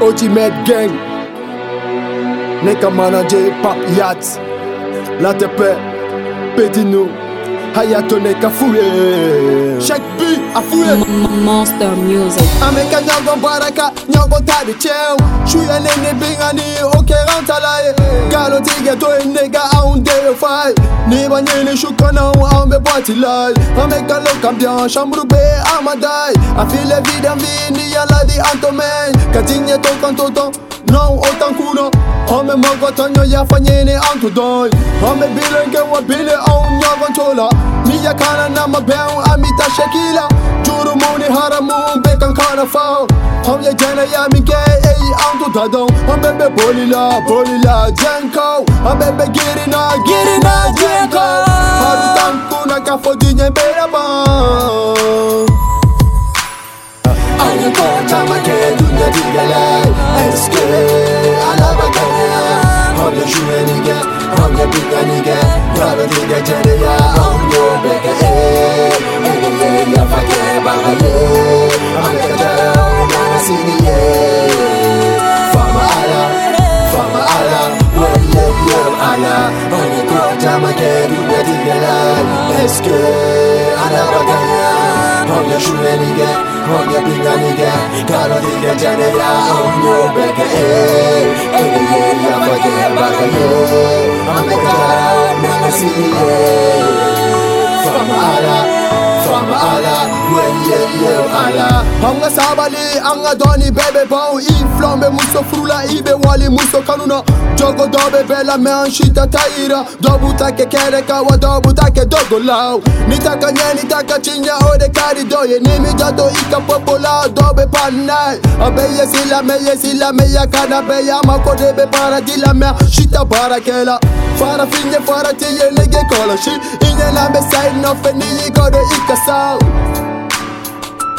Ultimate Gang. Neka manager Pap Yacht La tepe Petino Hayato neka fouye Check B a fouye Monster Music. Ameka nyango baraka nyango tadi chew Shuya nene bingani oke rantalaye Galo tige to nega aunde yo fay Ni banyene shukana ambe boati lay Ameka loka bien chambre I feel la vie d'envie, ni y'a la di antomei Katinya to kantoto, no otankuno Home mogotonyo yafanyeni antudoi Home bilenke wa bile on yagontola Niya kana na mabeu amita shekila Jurumuni haramu bekan kana fao Home ya jana ya minge ei antudadon Home be bolila bolila jenko Home be girina girina jenko Chama ke dunya digala Eske alaba kanya Hom ya shuye nige Hom ya biga nige Bravo diga jene ya Hom yo beke Ege eh. ye ya fake baga ye Anya jara Nana sini ye Fama ala Fama ala Well ye ye ala. Anya ko chama ke dunya digala Eske ya ya ya ye ya ye ye ye ye Hanga sabali anga doni bebe bon I flambe muso ibe wali muso kanuna. Jogo dobe bela me anshita taira. Dobu take kere kawa dobu take dogo lao Nitaka nye nitaka chinya ode kari doye. Nimi jato ika popola dobe panai Abeye sila meye sila meya kana beya Mako debe para dila me shita para kela. Fara finye fara tiye nege kola shi. Inye lambe side no fe niyi kode ika sao Afora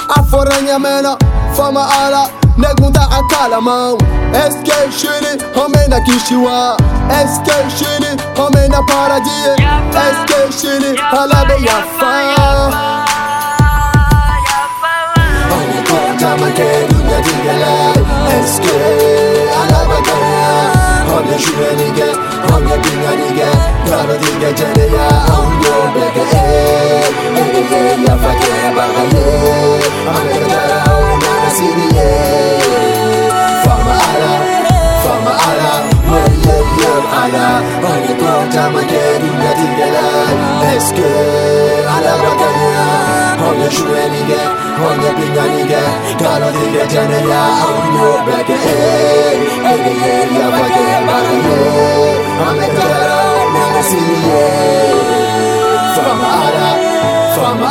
A forranha mena, fama ala Nego da akala mão SK Shiri, homem na Kishiwa. SK Shiri, homem na paradia SK Shiri, alabe ya. Kota make dunya digala SK alaba kaya Onye shure nige Onye binga nige Galo diga jene ya Onyo beke eh Ege ye ya fake baga ye Ame jara onana sini ye Fama ala Fama